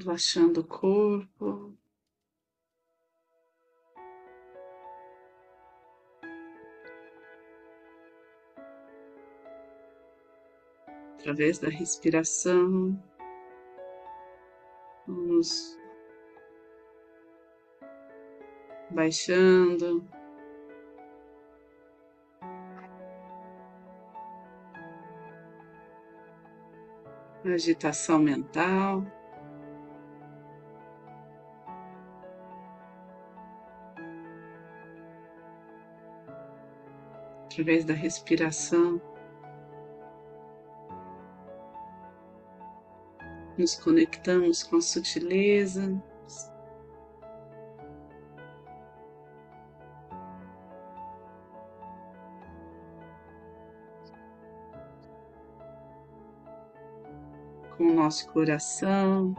relaxando o corpo. Através da respiração, vamos baixando agitação mental. Através da respiração, nos conectamos com a sutileza. com o nosso coração.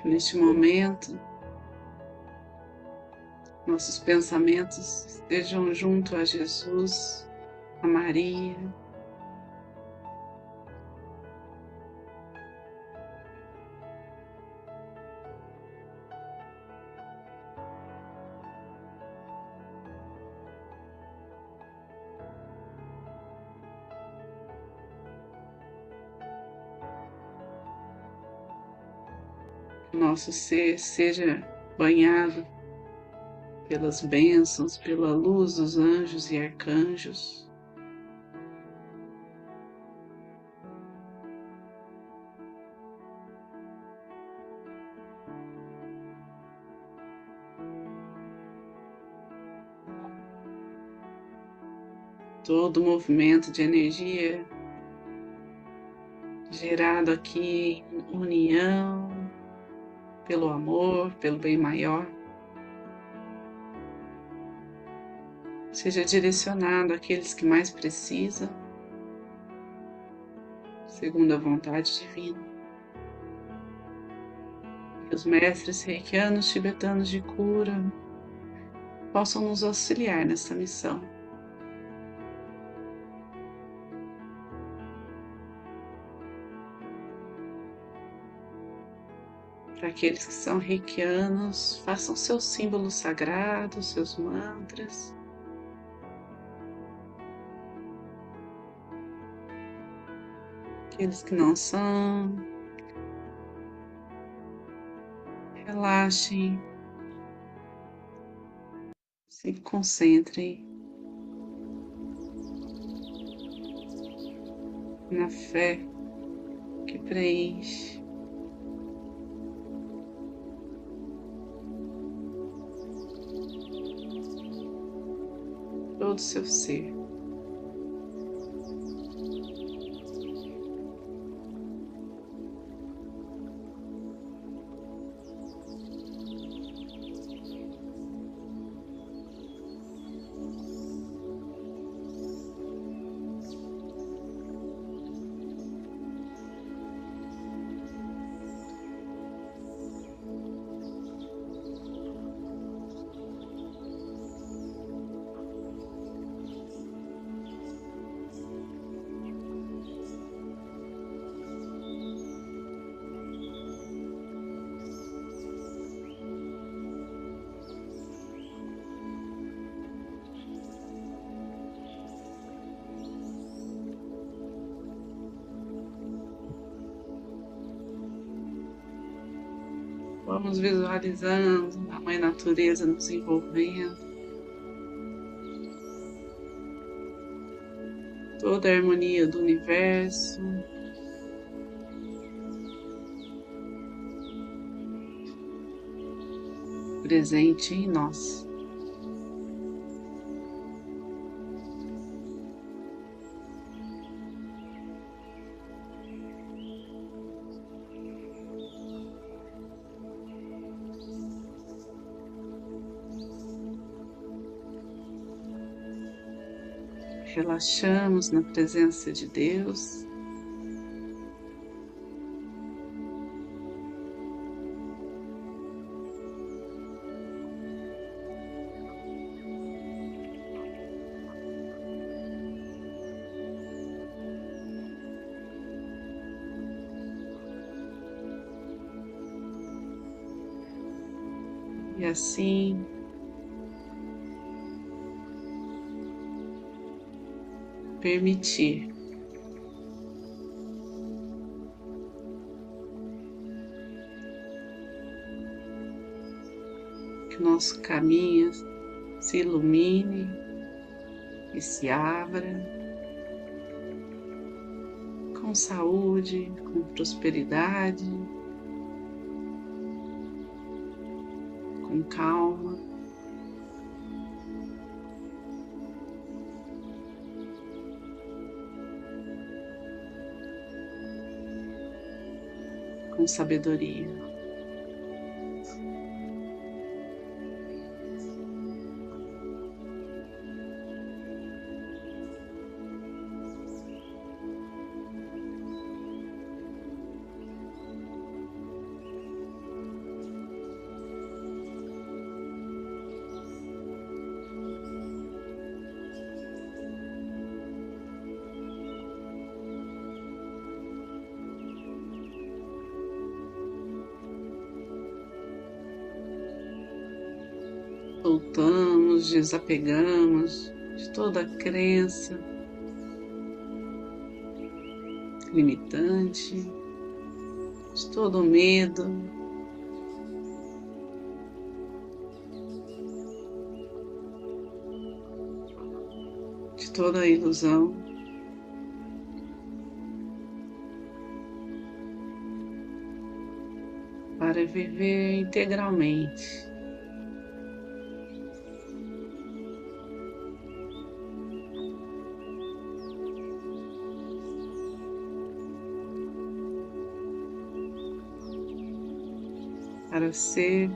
Que neste momento nossos pensamentos estejam junto a Jesus, a Maria, nosso ser seja banhado pelas bênçãos, pela luz dos anjos e arcanjos. Todo movimento de energia gerado aqui em união, pelo amor, pelo bem maior. Seja direcionado àqueles que mais precisam, segundo a vontade divina. Que os mestres reikianos tibetanos de cura possam nos auxiliar nessa missão. Aqueles que são reikianos, façam seus símbolos sagrados, seus mantras. Aqueles que não são, relaxem, se concentrem na fé que preenche seu ser. Vamos visualizando a Mãe Natureza nos envolvendo. Toda a harmonia do universo. Presente em nós. relaxamos na presença de Deus. E assim permitir que nosso caminho se ilumine e se abra com saúde, com prosperidade, com calma. Com sabedoria. Soltamos, desapegamos de toda crença limitante, de todo medo. De toda ilusão. Para viver integralmente para ser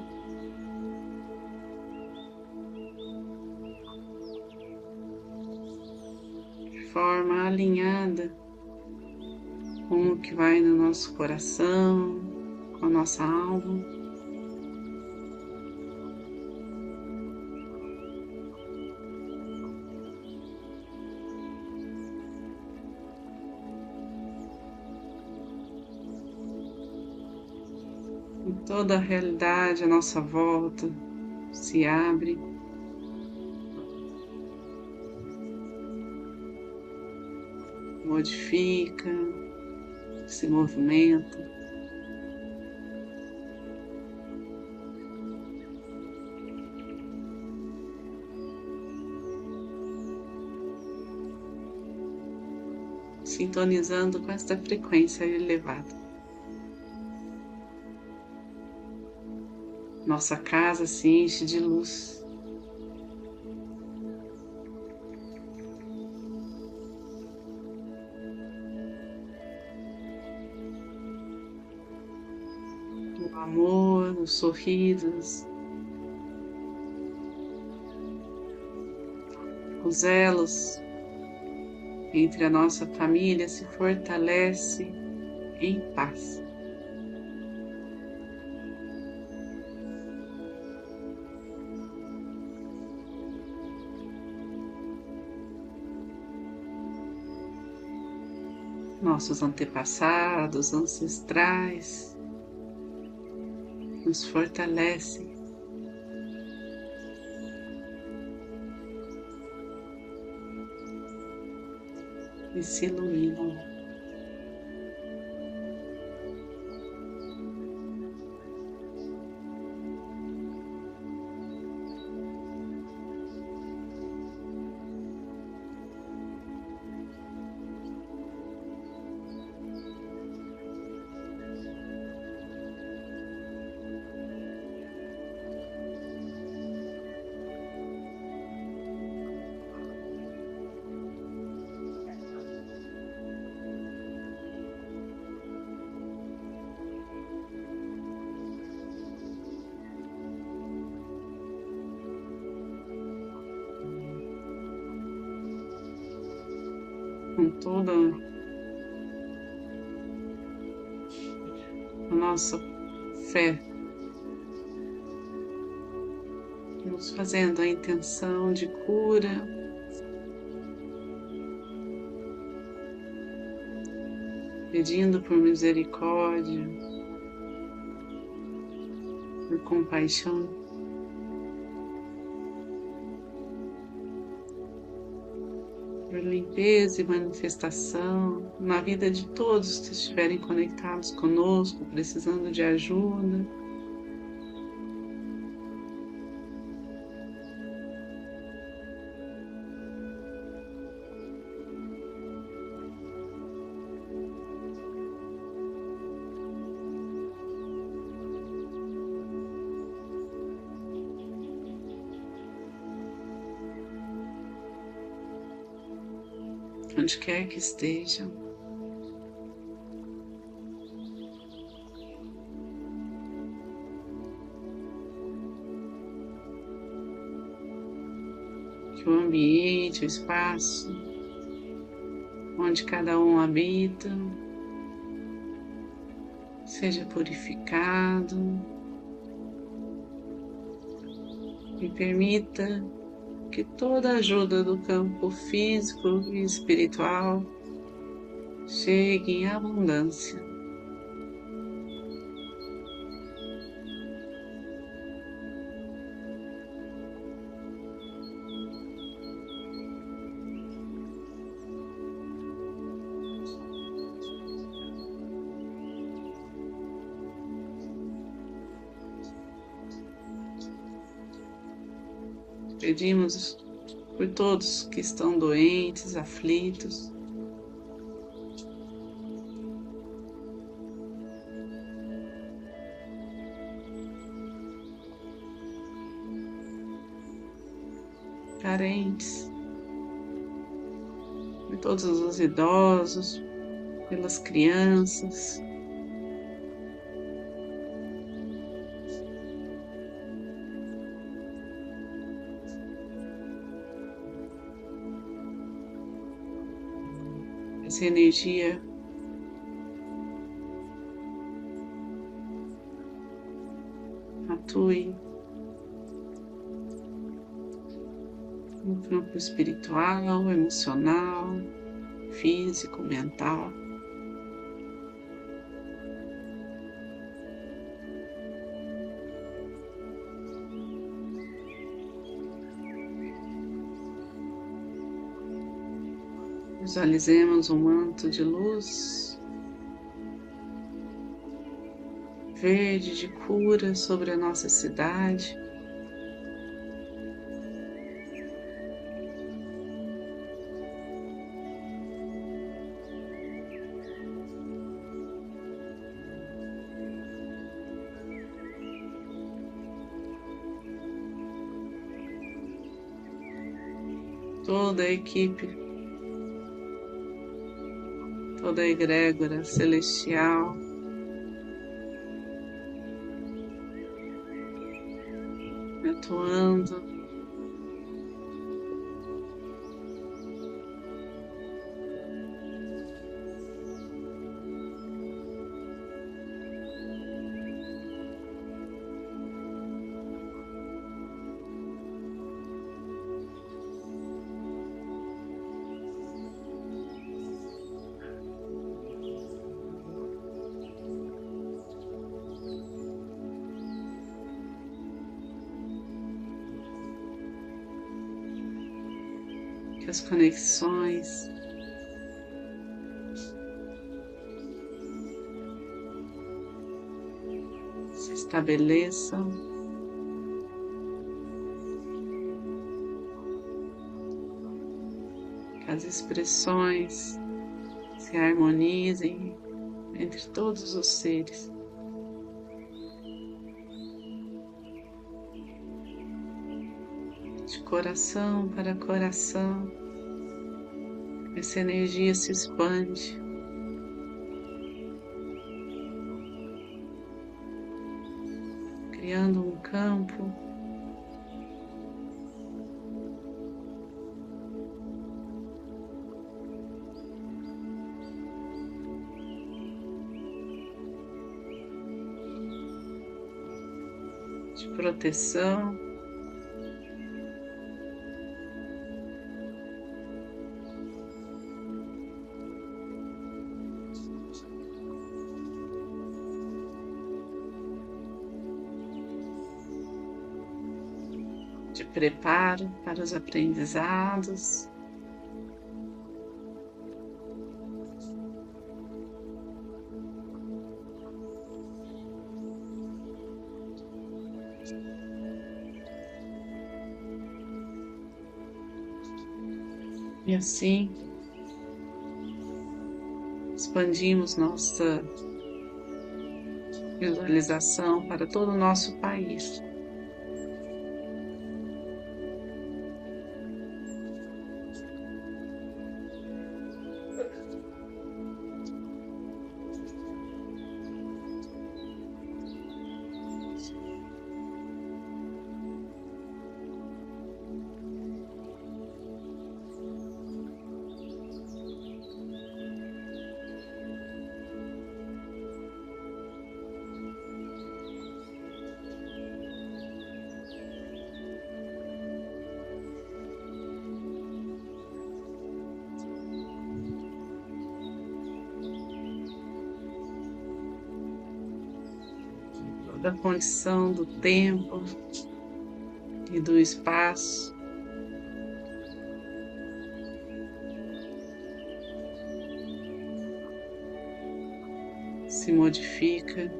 de forma alinhada com o que vai no nosso coração, com a nossa alma. Toda a realidade à nossa volta se abre. Modifica, se movimenta. Sintonizando com esta frequência elevada. Nossa casa se enche de luz. O amor, os sorrisos, os elos entre a nossa família se fortalece em paz. Nossos antepassados, ancestrais, nos fortalecem. E se iluminam. Com toda a nossa fé, nos fazendo a intenção de cura. Pedindo por misericórdia, por compaixão. Limpeza e manifestação na vida de todos que estiverem conectados conosco, precisando de ajuda. Onde quer que estejam. Que o ambiente, o espaço onde cada um habita seja purificado e permita que toda ajuda do campo físico e espiritual chegue em abundância. Pedimos por todos que estão doentes, aflitos. Carentes, por todos os idosos, pelas crianças, essa energia atue no campo espiritual, emocional, físico, mental. Visualizemos um manto de luz verde de cura sobre a nossa cidade. Toda a equipe toda a egrégora celestial. Atuando que as conexões se estabeleçam. Que as expressões se harmonizem entre todos os seres. Coração para coração, essa energia se expande. Criando um campo de proteção. preparo para os aprendizados. E assim expandimos nossa visualização para todo o nosso país. Da condição do tempo e do espaço. Se modifica.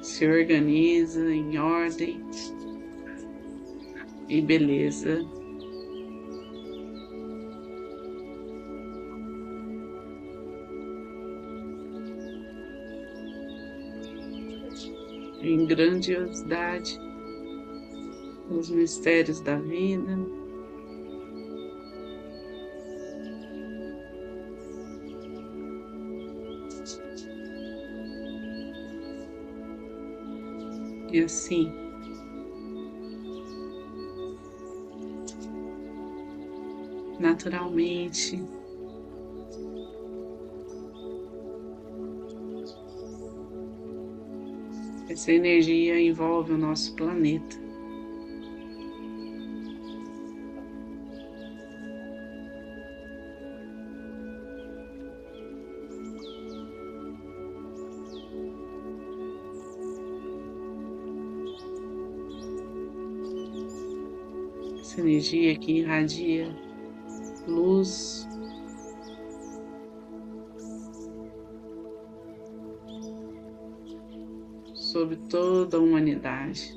Se organiza em ordem e beleza. Em grandiosidade os mistérios da vida. E assim, naturalmente, Essa energia envolve o nosso planeta. Essa energia que irradia luz, toda a humanidade.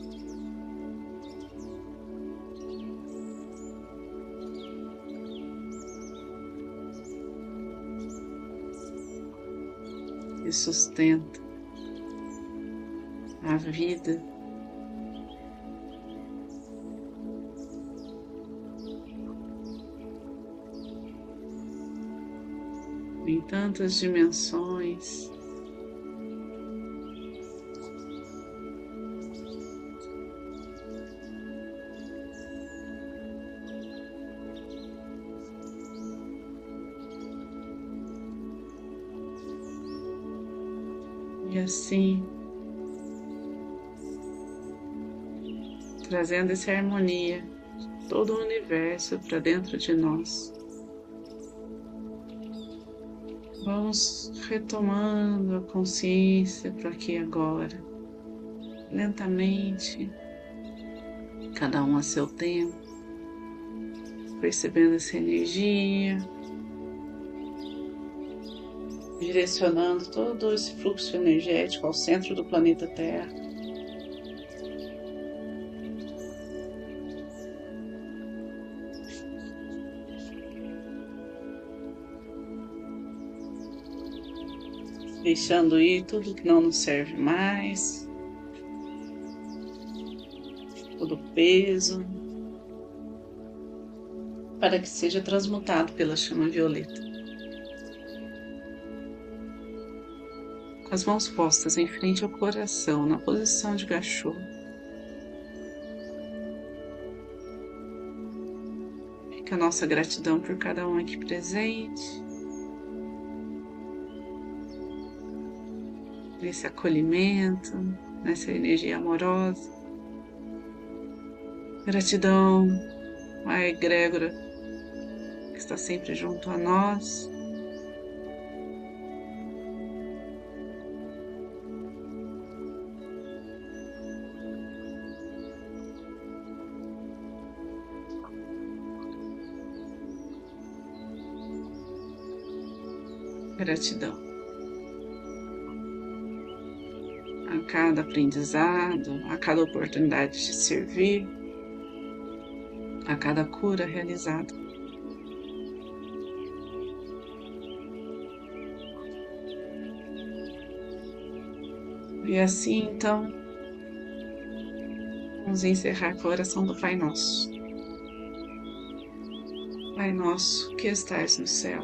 E sustenta a vida em tantas dimensões. E assim, trazendo essa harmonia todo o universo para dentro de nós. Vamos retomando a consciência para aqui agora, lentamente, cada um a seu tempo, percebendo essa energia, direcionando todo esse fluxo energético ao centro do planeta Terra. Deixando ir tudo que não nos serve mais, todo peso, para que seja transmutado pela chama violeta. As mãos postas em frente ao coração, na posição de gachô. Fica a nossa gratidão por cada um aqui presente. Nesse acolhimento, nessa energia amorosa. Gratidão à egrégora que está sempre junto a nós. Gratidão. a cada aprendizado, a cada oportunidade de servir, a cada cura realizada. E assim então, vamos encerrar com a oração do Pai Nosso. Pai nosso que estais no céu,